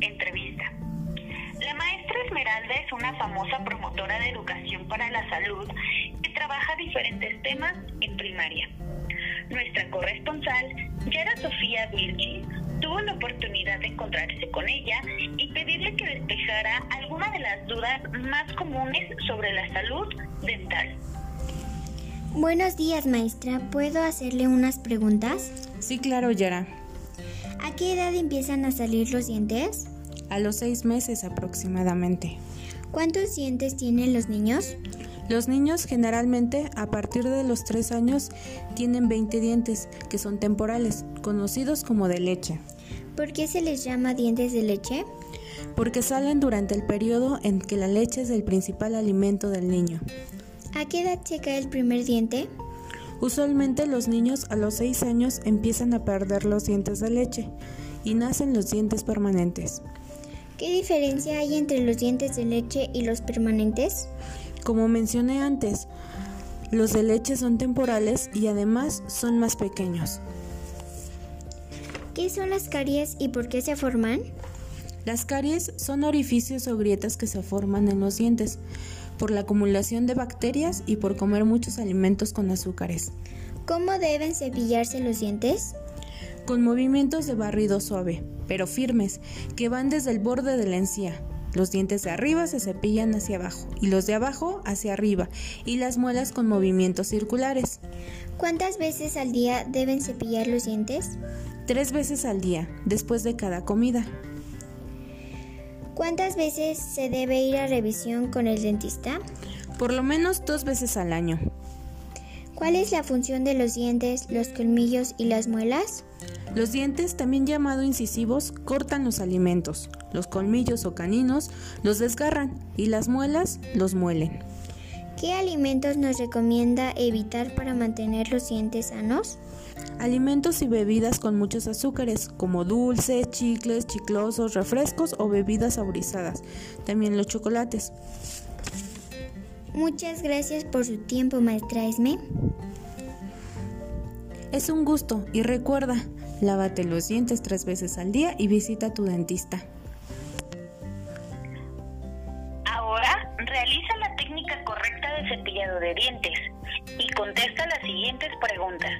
entrevista. La maestra Esmeralda es una famosa promotora de educación para la salud que trabaja diferentes temas en primaria. Nuestra corresponsal, Yara Sofía Virgi, tuvo la oportunidad de encontrarse con ella y pedirle que despejara algunas de las dudas más comunes sobre la salud dental. Buenos días, maestra. ¿Puedo hacerle unas preguntas? Sí, claro, Yara. ¿A qué edad empiezan a salir los dientes? A los seis meses aproximadamente. ¿Cuántos dientes tienen los niños? Los niños generalmente a partir de los tres años tienen 20 dientes, que son temporales, conocidos como de leche. ¿Por qué se les llama dientes de leche? Porque salen durante el periodo en que la leche es el principal alimento del niño. ¿A qué edad se cae el primer diente? Usualmente los niños a los 6 años empiezan a perder los dientes de leche y nacen los dientes permanentes. ¿Qué diferencia hay entre los dientes de leche y los permanentes? Como mencioné antes, los de leche son temporales y además son más pequeños. ¿Qué son las caries y por qué se forman? Las caries son orificios o grietas que se forman en los dientes por la acumulación de bacterias y por comer muchos alimentos con azúcares. ¿Cómo deben cepillarse los dientes? Con movimientos de barrido suave, pero firmes, que van desde el borde de la encía. Los dientes de arriba se cepillan hacia abajo y los de abajo hacia arriba y las muelas con movimientos circulares. ¿Cuántas veces al día deben cepillar los dientes? Tres veces al día, después de cada comida. ¿Cuántas veces se debe ir a revisión con el dentista? Por lo menos dos veces al año. ¿Cuál es la función de los dientes, los colmillos y las muelas? Los dientes, también llamados incisivos, cortan los alimentos. Los colmillos o caninos los desgarran y las muelas los muelen. ¿Qué alimentos nos recomienda evitar para mantener los dientes sanos? Alimentos y bebidas con muchos azúcares, como dulces, chicles, chiclosos, refrescos o bebidas saborizadas. También los chocolates. Muchas gracias por su tiempo, maestra Esme. Es un gusto y recuerda, lávate los dientes tres veces al día y visita a tu dentista. Ahora realiza la cepillado de dientes y contesta las siguientes preguntas.